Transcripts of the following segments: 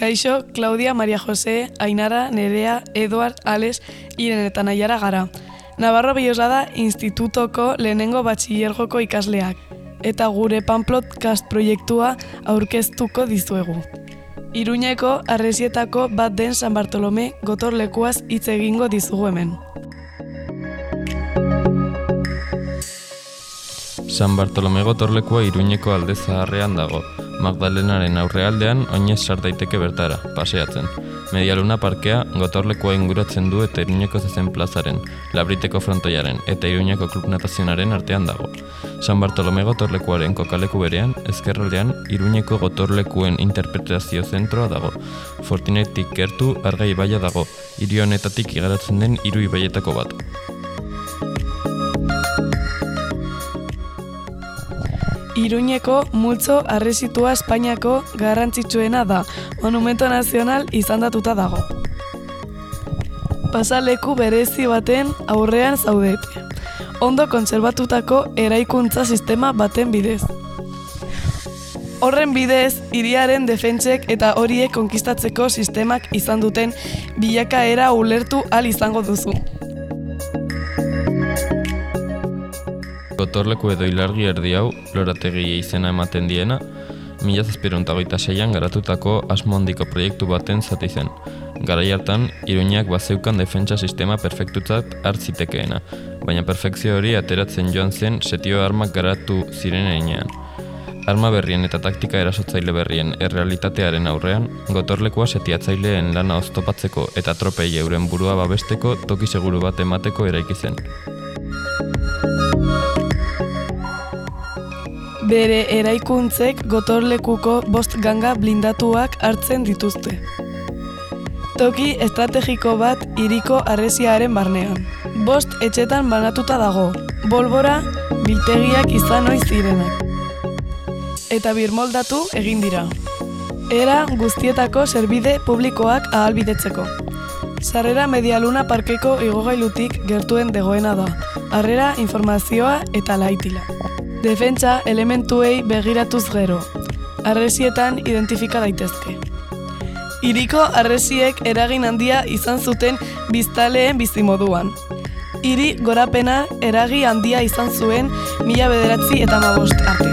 Kaixo, Claudia, Maria Jose, Ainara, Nerea, Eduard, Ales, Iren eta Naiara gara. Navarro Biosa da institutoko lehenengo batxillergoko ikasleak. Eta gure Pamplot proiektua aurkeztuko dizuegu. Iruñeko arresietako bat den San Bartolome gotorlekuaz hitz egingo dizugu hemen. San Bartolome gotorlekua Iruñeko alde zaharrean dago. Magdalenaren aurrealdean oinez sar daiteke bertara, paseatzen. Medialuna parkea gotorlekoa inguratzen du eta Iruñeko zezen plazaren, Labriteko frontoiaren eta Iruñeko klub natazionaren artean dago. San Bartolome gotorlekuaren kokaleku berean, ezkerraldean Iruñeko gotorlekuen interpretazio zentroa dago. Fortinetik gertu argai baia dago, hiri honetatik igaratzen den hiru ibaietako bat. Iruñeko multzo arrezitua Espainiako garrantzitsuena da, monumento nazional izandatuta dago. Pasaleku berezi baten aurrean zaudete. Ondo kontserbatutako eraikuntza sistema baten bidez. Horren bidez, hiriaren defentsek eta horiek konkistatzeko sistemak izan duten bilakaera ulertu al izango duzu. Gotorleku edo ilargi erdi hau, lorategi izena ematen diena, mila zazpirontagoita seian garatutako asmondiko proiektu baten zati zen. Garai hartan, Iruñak bazeukan defentsa sistema perfektutzat hartzitekeena, baina perfekzio hori ateratzen joan zen setio armak garatu ziren einean. Arma berrien eta taktika erasotzaile berrien errealitatearen aurrean, gotorlekua setiatzaileen lana oztopatzeko eta tropei euren burua babesteko toki seguru bat emateko eraiki zen. Bere eraikuntzek gotorlekuko bost ganga blindatuak hartzen dituzte. Toki estrategiko bat iriko arresiaren barnean. Bost etxetan banatuta dago, bolbora biltegiak izan oiz zirenak. Eta birmoldatu egin dira. Era guztietako zerbide publikoak ahalbidetzeko. Sarrera medialuna parkeko igogailutik gertuen degoena da. Harrera informazioa eta laitila. Defentsa elementuei begiratuz gero. Arresietan identifika daitezke. Iriko arresiek eragin handia izan zuten biztaleen bizimoduan. Hiri gorapena eragi handia izan zuen mila bederatzi eta mabost arte.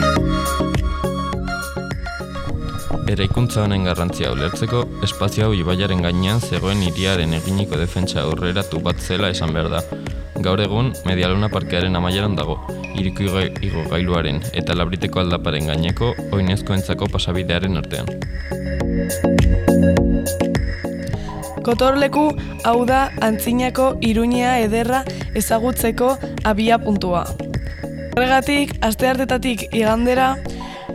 Eraikuntza honen garrantzia ulertzeko, espazio hau ibaiaren gainean zegoen hiriaren eginiko defentsa aurreratu bat zela esan behar da. Gaur egun, Medialuna parkearen amaieran dago, iriko igo gailuaren eta labriteko aldaparen gaineko oinezko entzako pasabidearen artean. Kotorleku hau da antzinako iruñea ederra ezagutzeko abia puntua. Horregatik, asteartetatik igandera,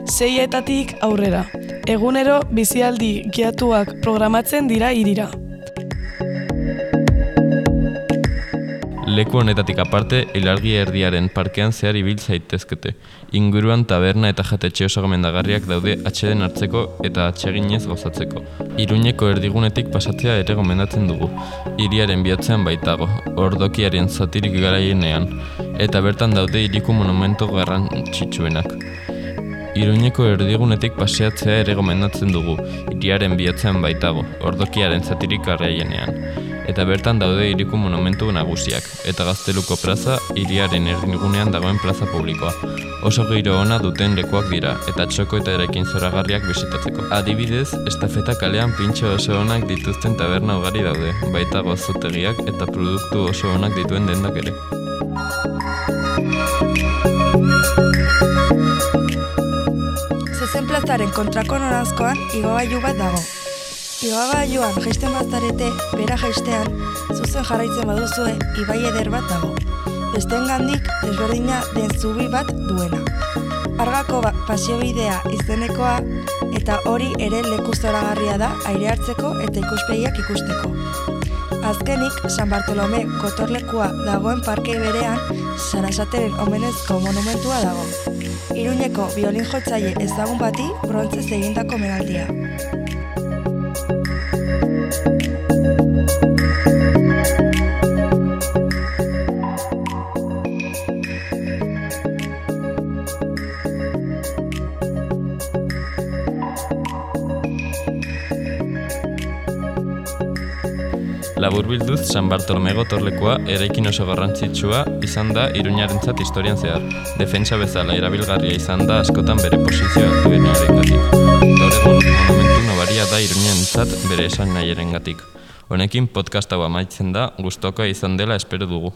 seietatik aurrera. Egunero bizialdi giatuak programatzen dira irira. Leku honetatik aparte, ilargi erdiaren parkean zehar ibil zaitezkete. Inguruan taberna eta jatetxe oso gomendagarriak daude atxeden hartzeko eta atxeginez gozatzeko. Iruñeko erdigunetik pasatzea ere gomendatzen dugu. Iriaren bihotzean baitago, ordokiaren zatirik garaienean, eta bertan daude iriku monumento garrantzitsuenak. Iruñeko erdigunetik paseatzea ere gomendatzen dugu, iriaren bihotzean baitago, ordokiaren zatirik garaienean eta bertan daude iriku monumentu nagusiak, eta gazteluko plaza iriaren erdigunean dagoen plaza publikoa. Oso giro ona duten lekuak dira, eta txoko eta erekin zoragarriak bisitatzeko. Adibidez, estafeta kalean pintxo oso onak dituzten taberna ugari daude, baita gozotegiak eta produktu oso onak dituen dendak ere. Zezen plazaren kontrako norazkoan igogailu bat dago, Igagailuan jaisten bazarete, bera jaistean, zuzen jarraitzen baduzue, ibai eder bat dago. Besten gandik, desberdina den zubi bat duena. Argako ba pasiobidea izenekoa, eta hori ere leku zoragarria da aire hartzeko eta ikuspegiak ikusteko. Azkenik, San Bartolome kotorlekua dagoen parke berean, Sarasateren omenezko monumentua dago. Iruñeko biolin jotzaile ezagun bati brontzez egindako Thank you. Bilduz, San Bartolomego torlekoa eraikin oso garrantzitsua izan da Iruñarentzat historian zehar. Defensa bezala erabilgarria izan da askotan bere posizioa duen gatik. Gaur egun, monumentu nobaria da Iruñarentzat bere esan gatik. Honekin podcast hau amaitzen da, gustoka izan dela espero dugu.